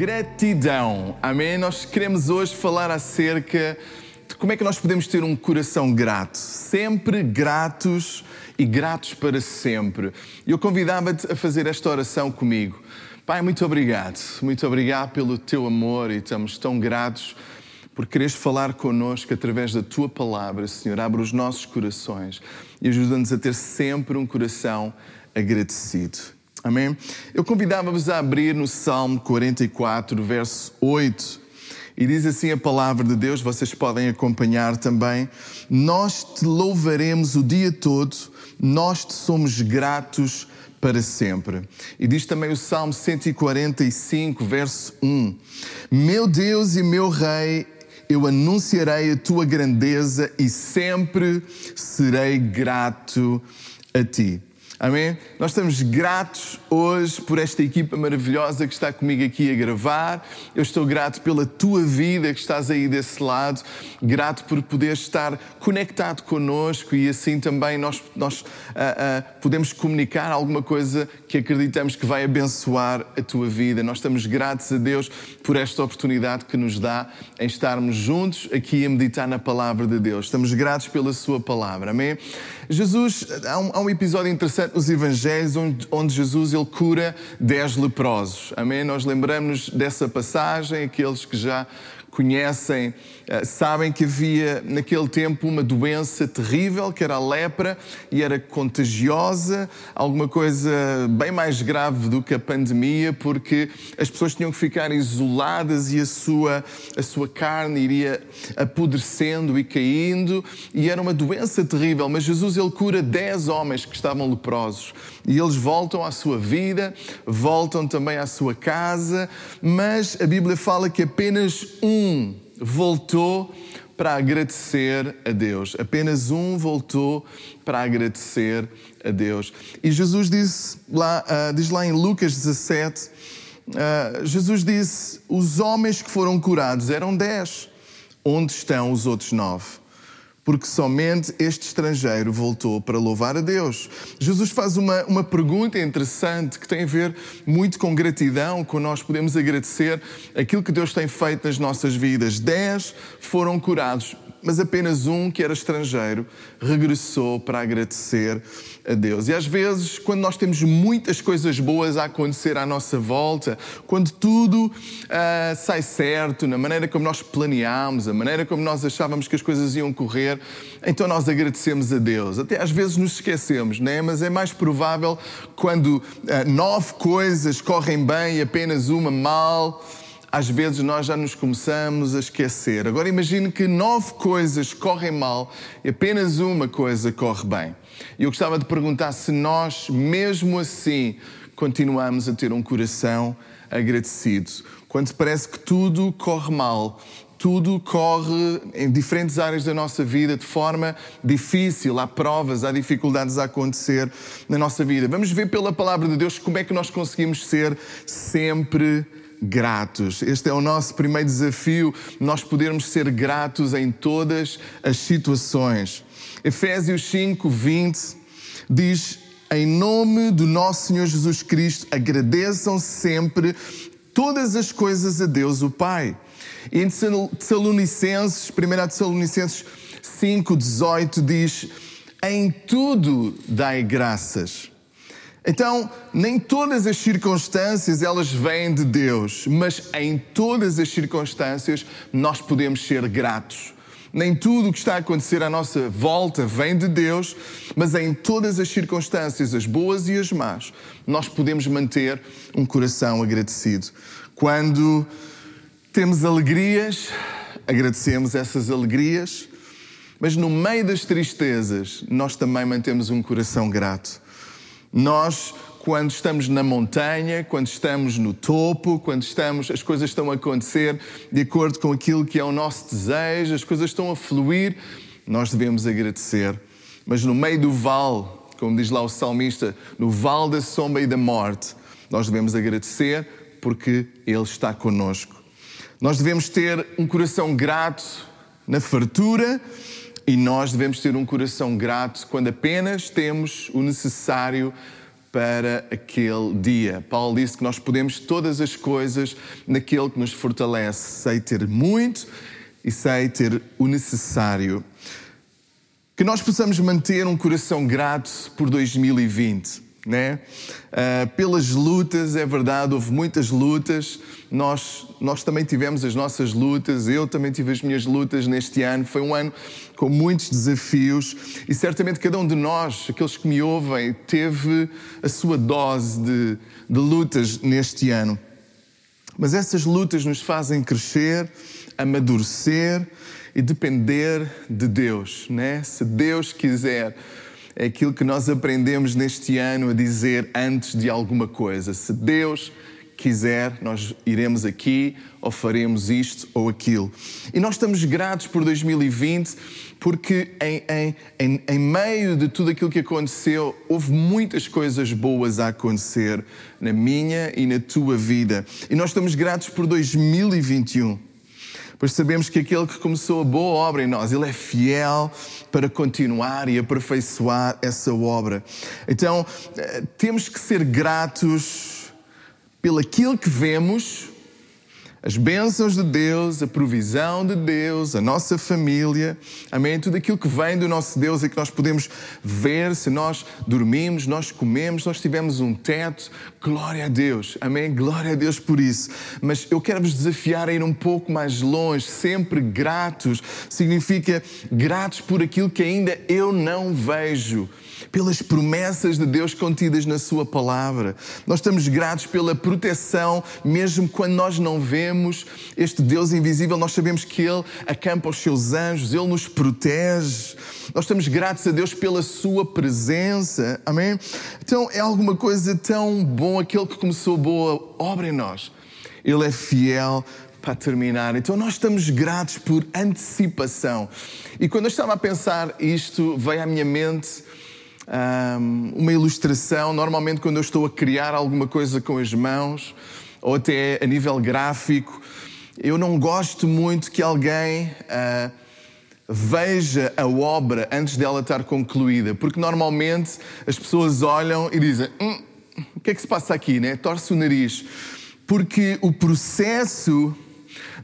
Gratidão, amém? Nós queremos hoje falar acerca de como é que nós podemos ter um coração grato, sempre gratos e gratos para sempre. Eu convidava-te a fazer esta oração comigo. Pai, muito obrigado, muito obrigado pelo teu amor e estamos tão gratos por quereres falar connosco através da tua palavra, Senhor. Abre os nossos corações e ajuda-nos a ter sempre um coração agradecido. Amém? Eu convidava-vos a abrir no Salmo 44, verso 8. E diz assim a palavra de Deus, vocês podem acompanhar também. Nós te louvaremos o dia todo, nós te somos gratos para sempre. E diz também o Salmo 145, verso 1. Meu Deus e meu Rei, eu anunciarei a tua grandeza e sempre serei grato a ti. Amém? Nós estamos gratos hoje por esta equipa maravilhosa que está comigo aqui a gravar. Eu estou grato pela tua vida que estás aí desse lado. Grato por poder estar conectado connosco e assim também nós, nós uh, uh, podemos comunicar alguma coisa que acreditamos que vai abençoar a tua vida. Nós estamos gratos a Deus por esta oportunidade que nos dá em estarmos juntos aqui a meditar na palavra de Deus. Estamos gratos pela Sua palavra. Amém? Jesus, há um, há um episódio interessante nos Evangelhos onde, onde, Jesus ele cura dez leprosos. Amém? Nós lembramos dessa passagem, aqueles que já conhecem, eh, sabem que havia naquele tempo uma doença terrível, que era a lepra, e era contagiosa, alguma coisa bem mais grave do que a pandemia, porque as pessoas tinham que ficar isoladas e a sua, a sua carne iria apodrecendo e caindo, e era uma doença terrível. Mas Jesus ele cura dez homens que estavam leprosos, e eles voltam à sua vida, voltam também à sua casa, mas a Bíblia fala que apenas um um voltou para agradecer a Deus. Apenas um voltou para agradecer a Deus. E Jesus disse lá, uh, diz lá em Lucas 17, uh, Jesus disse: os homens que foram curados eram dez. Onde estão os outros nove? Porque somente este estrangeiro voltou para louvar a Deus. Jesus faz uma, uma pergunta interessante que tem a ver muito com gratidão, com nós podemos agradecer aquilo que Deus tem feito nas nossas vidas. Dez foram curados mas apenas um, que era estrangeiro, regressou para agradecer a Deus. E às vezes, quando nós temos muitas coisas boas a acontecer à nossa volta, quando tudo uh, sai certo, na maneira como nós planeámos, a maneira como nós achávamos que as coisas iam correr, então nós agradecemos a Deus. Até às vezes nos esquecemos, né? mas é mais provável quando uh, nove coisas correm bem e apenas uma mal às vezes nós já nos começamos a esquecer. Agora imagine que nove coisas correm mal e apenas uma coisa corre bem. E eu gostava de perguntar se nós, mesmo assim, continuamos a ter um coração agradecido. Quando parece que tudo corre mal, tudo corre em diferentes áreas da nossa vida de forma difícil, há provas, há dificuldades a acontecer na nossa vida. Vamos ver pela palavra de Deus como é que nós conseguimos ser sempre gratos. Este é o nosso primeiro desafio, nós podermos ser gratos em todas as situações. Efésios 5, 20 diz: Em nome do nosso Senhor Jesus Cristo, agradeçam sempre todas as coisas a Deus, o Pai. E em Tessalonicenses, 1 Tessalonicenses 5, 18 diz: Em tudo dai graças então, nem todas as circunstâncias elas vêm de Deus, mas em todas as circunstâncias nós podemos ser gratos. Nem tudo o que está a acontecer à nossa volta vem de Deus, mas em todas as circunstâncias, as boas e as más, nós podemos manter um coração agradecido. Quando temos alegrias, agradecemos essas alegrias, mas no meio das tristezas, nós também mantemos um coração grato. Nós, quando estamos na montanha, quando estamos no topo, quando estamos, as coisas estão a acontecer de acordo com aquilo que é o nosso desejo, as coisas estão a fluir, nós devemos agradecer. Mas no meio do vale, como diz lá o salmista, no vale da sombra e da morte, nós devemos agradecer porque Ele está conosco. Nós devemos ter um coração grato na fartura e nós devemos ter um coração grato quando apenas temos o necessário para aquele dia. Paulo disse que nós podemos todas as coisas naquele que nos fortalece. Sei ter muito e sei ter o necessário. Que nós possamos manter um coração grato por 2020 né? Uh, pelas lutas, é verdade, houve muitas lutas. Nós, nós também tivemos as nossas lutas, eu também tive as minhas lutas neste ano. Foi um ano com muitos desafios e certamente cada um de nós, aqueles que me ouvem, teve a sua dose de, de lutas neste ano. Mas essas lutas nos fazem crescer, amadurecer e depender de Deus, né? Se Deus quiser é aquilo que nós aprendemos neste ano a dizer antes de alguma coisa. Se Deus quiser, nós iremos aqui ou faremos isto ou aquilo. E nós estamos gratos por 2020 porque, em, em, em, meio de tudo aquilo que aconteceu, houve muitas coisas boas a acontecer na minha e na tua vida. E nós estamos gratos por 2021 pois sabemos que aquele que começou a boa obra em nós, ele é fiel para continuar e aperfeiçoar essa obra. Então, eh, temos que ser gratos pelo aquilo que vemos as bênçãos de Deus, a provisão de Deus, a nossa família, amém? Tudo aquilo que vem do nosso Deus e que nós podemos ver se nós dormimos, nós comemos, nós tivemos um teto, glória a Deus, amém? Glória a Deus por isso. Mas eu quero vos desafiar a ir um pouco mais longe, sempre gratos, significa gratos por aquilo que ainda eu não vejo pelas promessas de Deus contidas na Sua palavra. Nós estamos gratos pela proteção, mesmo quando nós não vemos este Deus invisível, nós sabemos que Ele acampa os seus anjos, Ele nos protege. Nós estamos gratos a Deus pela Sua presença, amém? Então é alguma coisa tão bom aquele que começou boa obra em nós. Ele é fiel para terminar. Então nós estamos gratos por antecipação. E quando eu estava a pensar isto, veio à minha mente uma ilustração. Normalmente, quando eu estou a criar alguma coisa com as mãos, ou até a nível gráfico, eu não gosto muito que alguém uh, veja a obra antes dela estar concluída, porque normalmente as pessoas olham e dizem: hum, o que é que se passa aqui, né? Torce o nariz. Porque o processo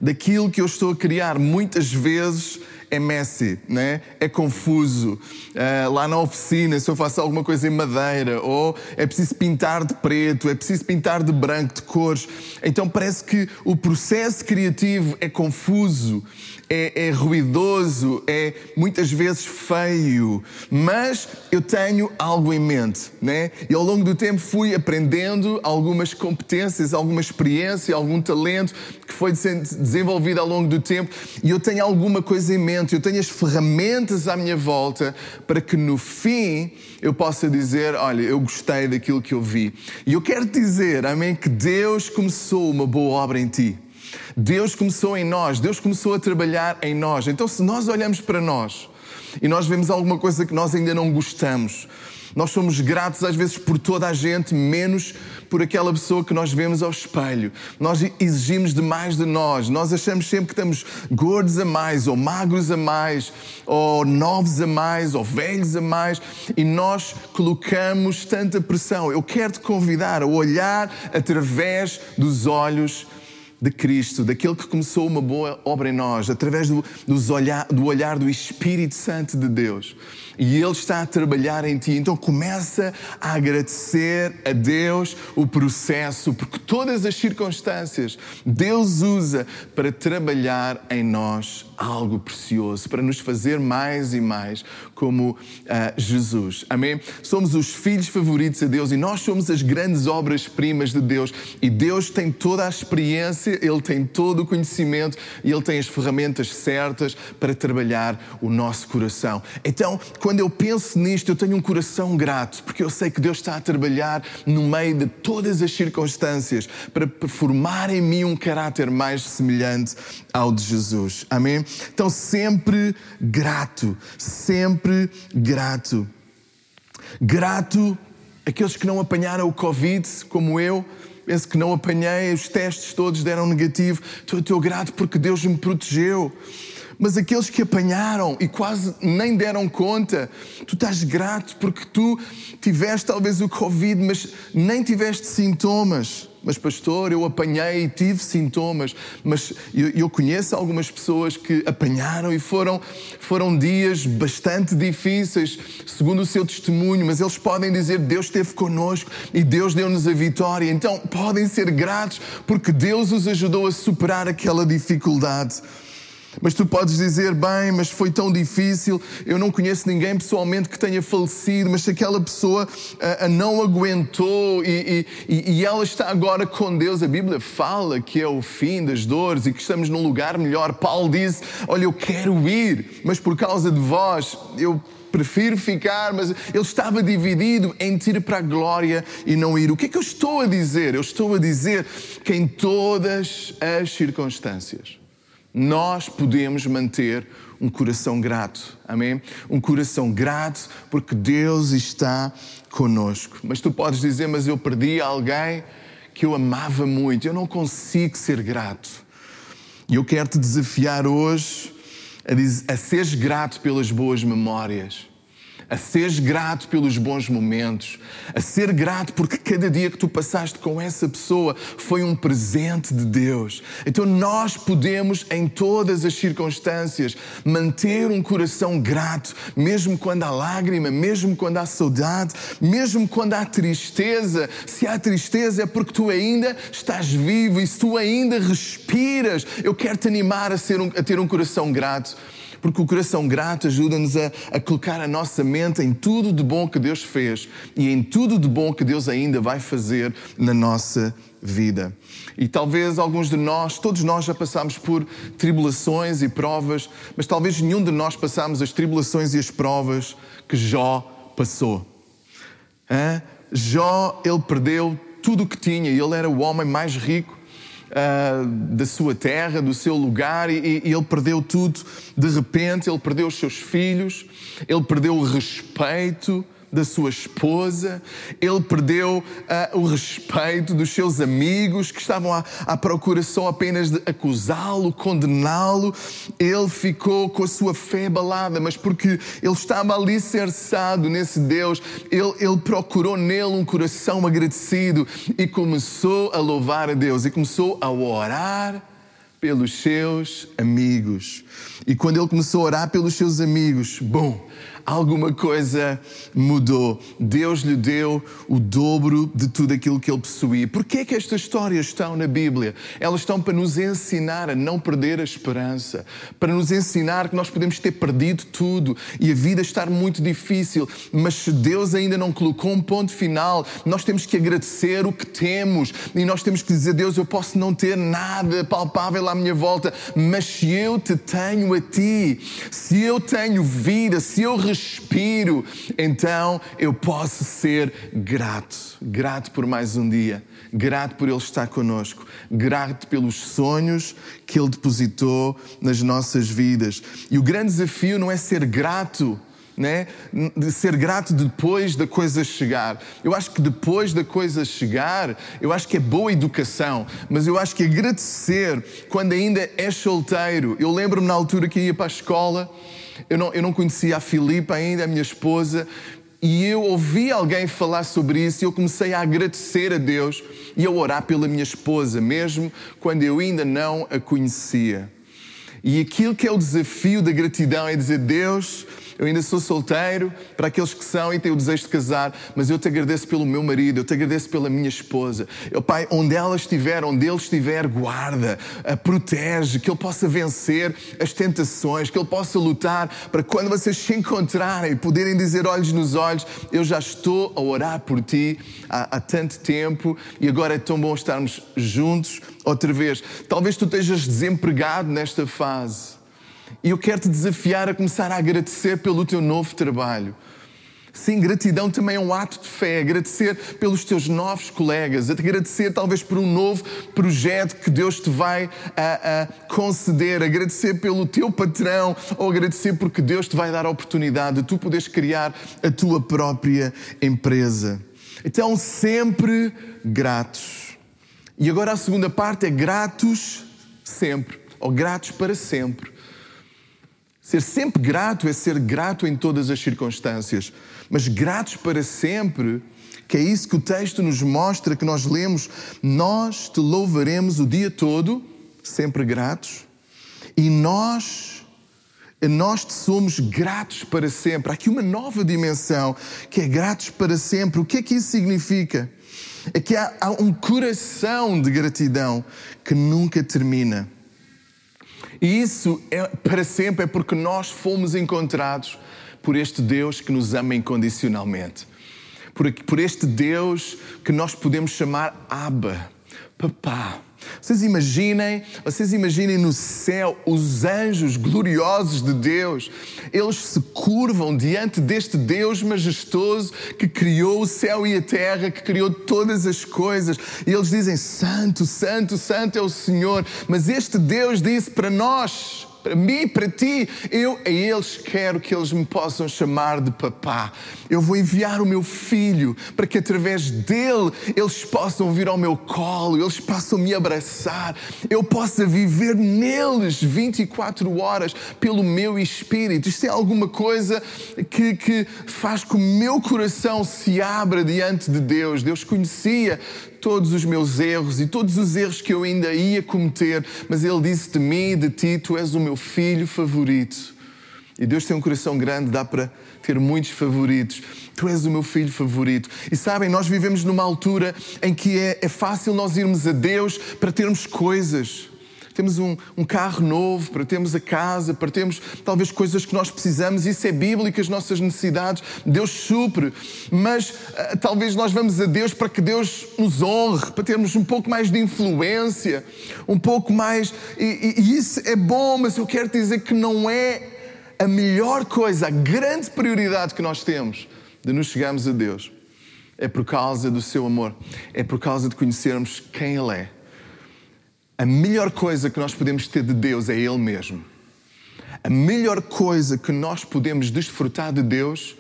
daquilo que eu estou a criar muitas vezes é messy, né? é confuso. Uh, lá na oficina, se eu faço alguma coisa em madeira, ou é preciso pintar de preto, é preciso pintar de branco, de cores. Então parece que o processo criativo é confuso é, é ruidoso, é muitas vezes feio, mas eu tenho algo em mente, né? E ao longo do tempo fui aprendendo algumas competências, alguma experiência, algum talento que foi desenvolvido ao longo do tempo e eu tenho alguma coisa em mente, eu tenho as ferramentas à minha volta para que no fim eu possa dizer: Olha, eu gostei daquilo que eu vi. E eu quero dizer, amém, que Deus começou uma boa obra em ti. Deus começou em nós, Deus começou a trabalhar em nós. Então, se nós olhamos para nós e nós vemos alguma coisa que nós ainda não gostamos, nós somos gratos às vezes por toda a gente, menos por aquela pessoa que nós vemos ao espelho. Nós exigimos demais de nós. Nós achamos sempre que estamos gordos a mais, ou magros a mais, ou novos a mais, ou velhos a mais, e nós colocamos tanta pressão. Eu quero te convidar a olhar através dos olhos de Cristo, daquele que começou uma boa obra em nós, através do, olhar, do olhar do Espírito Santo de Deus e Ele está a trabalhar em ti. Então começa a agradecer a Deus o processo, porque todas as circunstâncias Deus usa para trabalhar em nós algo precioso, para nos fazer mais e mais como uh, Jesus. Amém? Somos os filhos favoritos a Deus e nós somos as grandes obras-primas de Deus. E Deus tem toda a experiência, Ele tem todo o conhecimento e Ele tem as ferramentas certas para trabalhar o nosso coração. Então, quando eu penso nisto, eu tenho um coração grato, porque eu sei que Deus está a trabalhar no meio de todas as circunstâncias para formar em mim um caráter mais semelhante ao de Jesus. Amém? Então, sempre grato, sempre grato. Grato aqueles que não apanharam o Covid, como eu, penso que não apanhei, os testes todos deram negativo. Estou, estou grato porque Deus me protegeu Mas aqueles que apanharam e quase nem deram conta, tu estás grato porque tu tiveste talvez o Covid, mas nem tiveste sintomas. Mas, pastor, eu apanhei tive sintomas. Mas eu, eu, conheço algumas pessoas que apanharam e foram, foram dias bastante difíceis, segundo o seu testemunho. Mas eles podem dizer: Deus esteve conosco e Deus deu-nos a vitória. Então, podem ser gratos porque Deus os ajudou a superar aquela dificuldade. Mas tu podes dizer, bem, mas foi tão difícil, eu não conheço ninguém pessoalmente que tenha falecido, mas se aquela pessoa a, a não aguentou e, e, e, ela está agora com Deus, a Bíblia fala que é o fim das dores e que estamos num lugar melhor. Paulo disse: Olha, eu quero ir, mas por causa de vós, eu prefiro ficar, mas ele estava dividido entre ir para a glória e não ir. O que é que eu estou a dizer? Eu estou a dizer que em todas as circunstâncias, nós podemos manter um coração grato. Amém? Um coração grato porque Deus está conosco. Mas tu podes dizer, mas eu perdi alguém que eu amava muito. Eu não consigo ser grato. E eu quero te desafiar hoje a, dizer, a seres grato pelas boas memórias a seres grato pelos bons momentos, a ser grato porque cada dia que tu passaste com essa pessoa foi um presente de Deus. Então nós podemos, em todas as circunstâncias, manter um coração grato, mesmo quando há lágrima, mesmo quando há saudade, mesmo quando há tristeza. Se há tristeza é porque tu ainda estás vivo e se tu ainda respiras, eu quero te animar a, ser um, a ter um coração grato porque o coração grato ajuda-nos a, a, colocar a nossa mente em tudo de bom que Deus fez e em tudo de bom que Deus ainda vai fazer na nossa vida. E talvez alguns de nós, todos nós já passamos por tribulações e provas, mas talvez nenhum de nós passamos as tribulações e as provas que Jó passou. Hã? Jó, ele perdeu tudo o que tinha e ele era o homem mais rico uh, da sua terra, do seu lugar, e, e ele perdeu tudo de repente. Ele perdeu os seus filhos, ele perdeu o respeito da sua esposa, ele perdeu uh, o respeito dos seus amigos que estavam à, à procura só apenas de acusá-lo, condená-lo. Ele ficou com a sua fé abalada, mas porque ele estava alicerçado nesse Deus, ele, ele procurou nele um coração agradecido e começou a louvar a Deus e começou a orar pelos seus amigos. E quando ele começou a orar pelos seus amigos, bom, alguma coisa mudou. Deus lhe deu o dobro de tudo aquilo que ele possuía. Por que é que estas histórias estão na Bíblia? Elas estão para nos ensinar a não perder a esperança, para nos ensinar que nós podemos ter perdido tudo e a vida estar muito difícil, mas se Deus ainda não colocou um ponto final, nós temos que agradecer o que temos e nós temos que dizer: Deus, eu posso não ter nada palpável à minha volta, mas se eu te tenho a ti, se eu tenho vida, se eu respiro, então eu posso ser grato. Grato por mais um dia, grato por Ele estar conosco, grato pelos sonhos que Ele depositou nas nossas vidas. E o grande desafio não é ser grato né? de ser grato depois da coisa chegar. Eu acho que depois da coisa chegar, eu acho que é boa educação, mas eu acho que agradecer quando ainda é solteiro. Eu lembro-me na altura que ia para a escola eu não, eu não conhecia a Filipa ainda, a minha esposa, e eu ouvi alguém falar sobre isso e eu comecei a agradecer a Deus e a orar pela minha esposa, mesmo quando eu ainda não a conhecia. E aquilo que é o desafio da gratidão é dizer: Deus, eu ainda sou solteiro, para aqueles que são e têm o desejo de casar, mas eu te agradeço pelo meu marido, eu te agradeço pela minha esposa. Eu, Pai, onde ela estiver, onde ele estiver, guarda, protege, que ele possa vencer as tentações, que ele possa lutar para quando vocês se encontrarem, poderem dizer olhos nos olhos: Eu já estou a orar por ti há, há tanto tempo e agora é tão bom estarmos juntos outra vez. Talvez tu estejas desempregado nesta fase. E eu quero te desafiar a começar a agradecer pelo teu novo trabalho. Sim, gratidão também é um ato de fé. Agradecer pelos teus novos colegas, agradecer talvez por um novo projeto que Deus te vai a, a conceder, agradecer pelo teu patrão ou agradecer porque Deus te vai dar a oportunidade de tu poderes criar a tua própria empresa. Então, sempre gratos. E agora a segunda parte é gratos sempre, ou gratos para sempre. Ser sempre grato é ser grato em todas as circunstâncias, mas gratos para sempre, que é isso que o texto nos mostra, que nós lemos, nós te louvaremos o dia todo, sempre gratos, e nós nós te somos gratos para sempre. Há aqui uma nova dimensão que é gratos para sempre. O que é que isso significa? É que há, há um coração de gratidão que nunca termina. E isso é para sempre, é porque nós fomos encontrados por este Deus que nos ama incondicionalmente. Por, por este Deus que nós podemos chamar Abba, Papá. Vocês imaginem, vocês imaginem no céu os anjos gloriosos de Deus. Eles se curvam diante deste Deus majestoso que criou o céu e a terra, que criou todas as coisas. E eles dizem: Santo, Santo, Santo é o Senhor. Mas este Deus disse para nós: para mim, para ti, eu a eles quero que eles me possam chamar de papá. Eu vou enviar o meu filho para que através dele eles possam vir ao meu colo, eles possam me abraçar, eu possa viver neles 24 horas pelo meu espírito. Isto é alguma coisa que, que faz com que o meu coração se abra diante de Deus. Deus conhecia todos os meus erros e todos os erros que eu ainda ia cometer, mas Ele disse de mim, de ti, tu és o meu filho favorito. E Deus tem um coração grande, dá para ter muitos favoritos. Tu és o meu filho favorito. E sabem, nós vivemos numa altura em que é, é fácil nós irmos a Deus para termos coisas temos um, um, carro novo, para termos a casa, para termos talvez coisas que nós precisamos. Isso é bíblico, as nossas necessidades. Deus supre. Mas uh, talvez nós vamos a Deus para que Deus nos honre, para termos um pouco mais de influência, um pouco mais. E, e, e isso é bom, mas eu quero dizer que não é a melhor coisa, a grande prioridade que nós temos de nos chegarmos a Deus. É por causa do seu amor, é por causa de conhecermos quem Ele é a melhor coisa que nós podemos ter de Deus é Ele mesmo. A melhor coisa que nós podemos desfrutar de Deus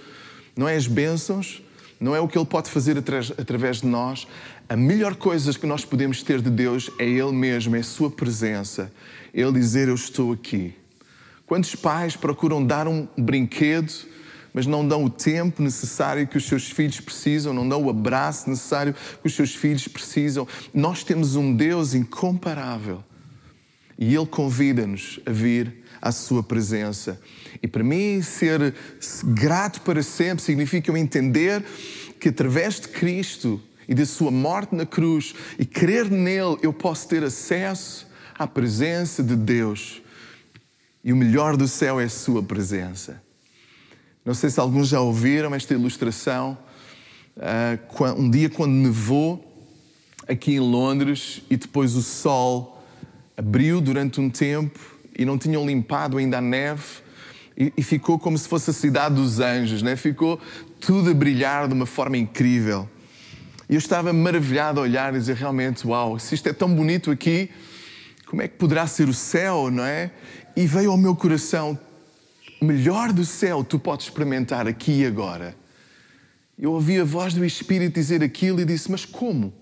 não é as bênçãos, não é o que Ele pode fazer através de nós. A melhor coisa que nós podemos ter de Deus é Ele mesmo, é a Sua presença. Ele dizer: Eu estou aqui. Quantos pais procuram dar um brinquedo mas não dão o tempo necessário que os seus filhos precisam, não dão o abraço necessário que os seus filhos precisam. Nós temos um Deus incomparável e Ele convida-nos a vir à Sua presença. E para mim, ser grato para sempre significa eu entender que através de Cristo e da Sua morte na cruz e crer nele, eu posso ter acesso à presença de Deus. E o melhor do céu é a Sua presença. Não sei se alguns já ouviram esta ilustração. Ah, um dia, quando nevou aqui em Londres e depois o sol abriu durante um tempo e não tinham limpado ainda a neve e, ficou como se fosse a cidade dos anjos, né? ficou tudo a brilhar de uma forma incrível. E eu estava maravilhado a olhar e dizer realmente, uau, se isto é tão bonito aqui, como é que poderá ser o céu, não é? E veio ao meu coração, melhor do céu tu podes experimentar aqui e agora. Eu ouvi a voz do Espírito dizer aquilo e disse: Mas como?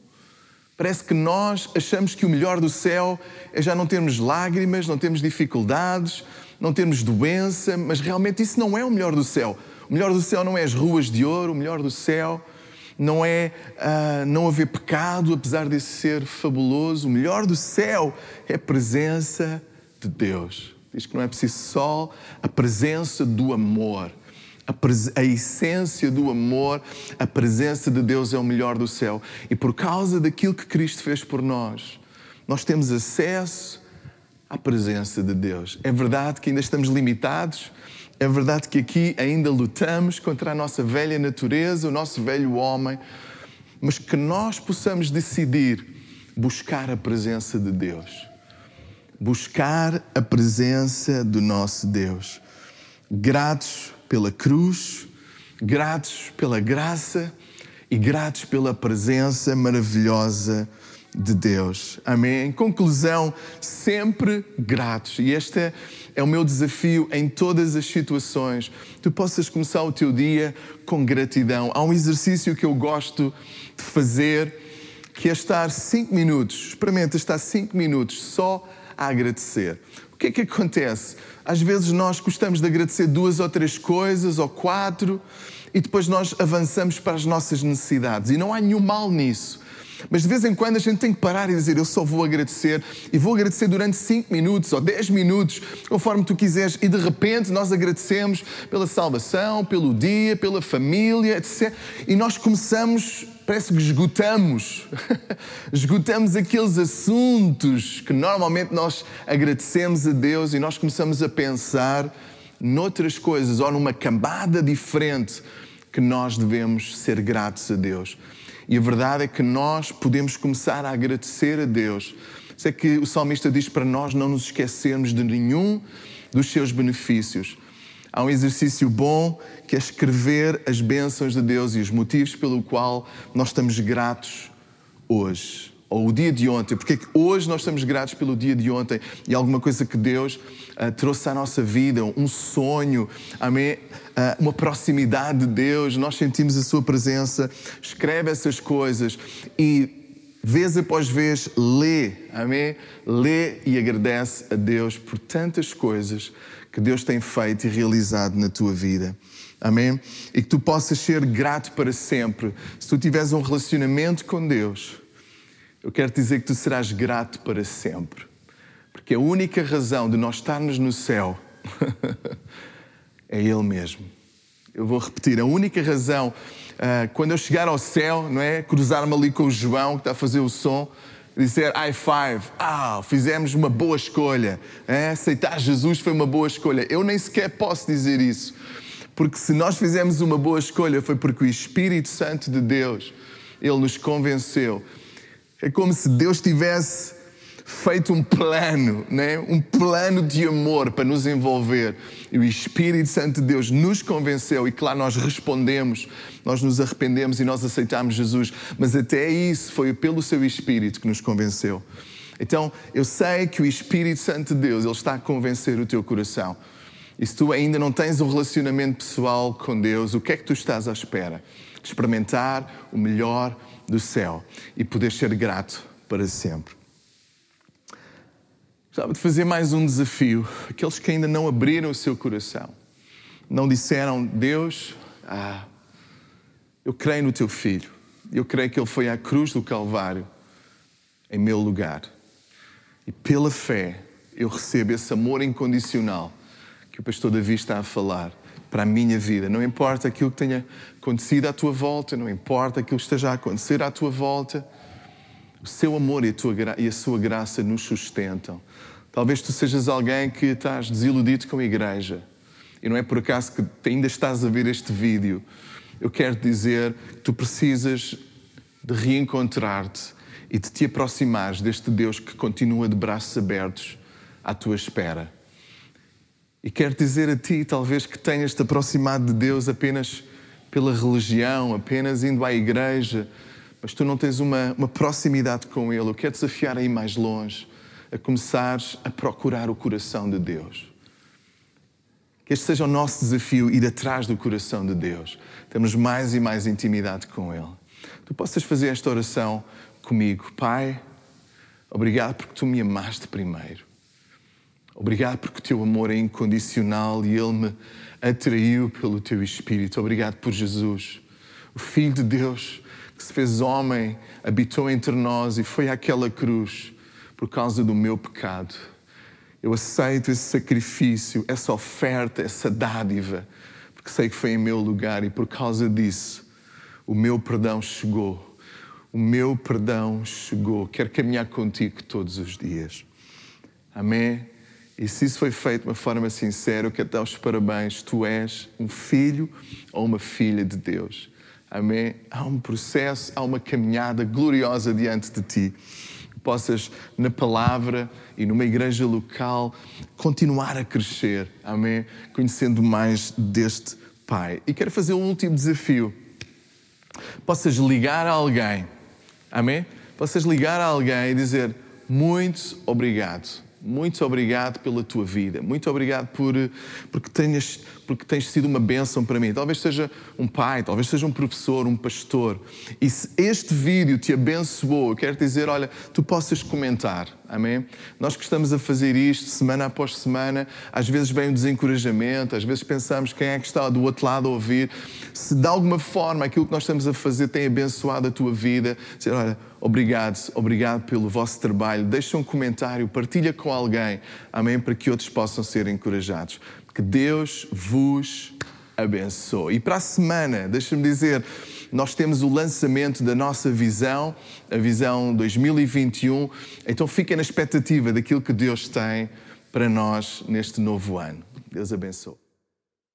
Parece que nós achamos que o melhor do céu é já não termos lágrimas, não termos dificuldades, não termos doença, mas realmente isso não é o melhor do céu. O melhor do céu não é as ruas de ouro, o melhor do céu não é uh, não haver pecado, apesar de ser fabuloso. O melhor do céu é a presença de Deus. Diz que não é preciso só a presença do amor. A, pres a, essência do amor, a presença de Deus é o melhor do céu. E por causa daquilo que Cristo fez por nós, nós temos acesso à presença de Deus. É verdade que ainda estamos limitados, é verdade que aqui ainda lutamos contra a nossa velha natureza, o nosso velho homem, mas que nós possamos decidir buscar a presença de Deus buscar a presença do nosso Deus. Gratos pela cruz, gratos pela graça e gratos pela presença maravilhosa de Deus. Amém? Em conclusão, sempre gratos. E este é o meu desafio em todas as situações. Tu possas começar o teu dia com gratidão. Há um exercício que eu gosto de fazer, que é estar cinco minutos, experimenta estar cinco minutos só a agradecer. O que é que acontece? Às vezes nós gostamos de agradecer duas ou três coisas, ou quatro, e depois nós avançamos para as nossas necessidades. E não há nenhum mal nisso. Mas de vez em quando a gente tem que parar e dizer: Eu só vou agradecer, e vou agradecer durante 5 minutos ou 10 minutos, conforme tu quiseres, e de repente nós agradecemos pela salvação, pelo dia, pela família, etc. E nós começamos, parece que esgotamos, esgotamos aqueles assuntos que normalmente nós agradecemos a Deus e nós começamos a pensar noutras coisas ou numa camada diferente que nós devemos ser gratos a Deus. E a verdade é que nós podemos começar a agradecer a Deus. Isso é que o salmista diz para nós não nos esquecermos de nenhum dos seus benefícios. Há um exercício bom que é escrever as bênçãos de Deus e os motivos pelo qual nós estamos gratos hoje ou o dia de ontem, porque é que hoje nós estamos gratos pelo dia de ontem e alguma coisa que Deus uh, trouxe à nossa vida, um sonho, amém? Uh, uma proximidade de Deus, nós sentimos a Sua presença, escreve essas coisas e vez após vez lê, amém? Lê e agradece a Deus por tantas coisas que Deus tem feito e realizado na tua vida. Amém? E que tu possas ser grato para sempre. Se tu tiveres um relacionamento com Deus, eu quero dizer que tu serás grato para sempre. Porque a única razão de nós estarmos no céu é Ele mesmo. Eu vou repetir, a única razão, uh, quando eu chegar ao céu, não é? Cruzar-me ali com o João que está a fazer o som, dizer high five, ah, fizemos uma boa escolha, é? aceitar Jesus foi uma boa escolha. Eu nem sequer posso dizer isso, porque se nós fizemos uma boa escolha foi porque o Espírito Santo de Deus, Ele nos convenceu é como se Deus tivesse feito um plano, né? um plano de amor para nos envolver. E o Espírito Santo de Deus nos convenceu e, claro, nós respondemos, nós nos arrependemos e nós aceitamos Jesus. Mas até isso foi pelo seu Espírito que nos convenceu. Então, eu sei que o Espírito Santo de Deus, Ele está a convencer o teu coração. E se tu ainda não tens um relacionamento pessoal com Deus, o que é que tu estás à espera? Experimentar o melhor do céu e poder ser grato para sempre. Gostava de fazer mais um desafio. Aqueles que ainda não abriram o seu coração, não disseram, Deus, ah, eu creio no teu filho, eu creio que ele foi à cruz do Calvário em meu lugar. E pela fé eu recebo esse amor incondicional que o pastor Davi está a falar para a minha vida. Não importa aquilo que tenha acontecido à tua volta, não importa aquilo que esteja a acontecer à tua volta, o seu amor e a, tua, e a sua graça nos sustentam. Talvez tu sejas alguém que estás desiludido com a igreja e não é por acaso que ainda estás a ver este vídeo. Eu quero dizer que tu precisas de reencontrar-te e de te aproximares deste Deus que continua de braços abertos à tua espera. E quero dizer a ti, talvez, que tenhas te aproximado de Deus apenas pela religião, apenas indo à igreja, mas tu não tens uma, uma proximidade com Ele. Eu quero desafiar a ir mais longe, a começares a procurar o coração de Deus. Que este seja o nosso desafio, ir atrás do coração de Deus. Temos mais e mais intimidade com Ele. Tu possas fazer esta oração comigo. Pai, obrigado porque tu me amaste primeiro. Obrigado porque o teu amor é incondicional e ele me atraiu pelo teu espírito. Obrigado por Jesus, o Filho de Deus que se fez homem, habitou entre nós e foi àquela cruz por causa do meu pecado. Eu aceito esse sacrifício, essa oferta, essa dádiva, porque sei que foi em meu lugar e por causa disso o meu perdão chegou. O meu perdão chegou. Quero caminhar contigo todos os dias. Amém. E se isso foi feito de uma forma sincera, eu quero dar os parabéns. Tu és um filho ou uma filha de Deus. Amém? Há um processo, há uma caminhada gloriosa diante de ti. Possas, na palavra e numa igreja local, continuar a crescer. Amém? Conhecendo mais deste Pai. E quero fazer um último desafio. Possas ligar a alguém. Amém? Possas ligar a alguém e dizer: Muito obrigado muito obrigado pela tua vida. Muito obrigado por, porque, tenhas, porque tens sido uma bênção para mim. Talvez seja um pai, talvez seja um professor, um pastor. E se este vídeo te abençoou, eu quero dizer, olha, tu possas comentar. Amém? Nós que estamos a fazer isto semana após semana, às vezes vem o desencorajamento, às vezes pensamos quem é que está do outro lado a ouvir. Se de alguma forma aquilo que nós estamos a fazer tem abençoado a tua vida, dizer, olha, obrigado, obrigado pelo vosso trabalho. Deixa um comentário, partilha com alguém, amém, para que outros possam ser encorajados. Que Deus vos abençoe. E para a semana, deixa-me dizer, nós temos o lançamento da nossa visão, a visão 2021. Então fiquem na expectativa daquilo que Deus tem para nós neste novo ano. Deus abençoe.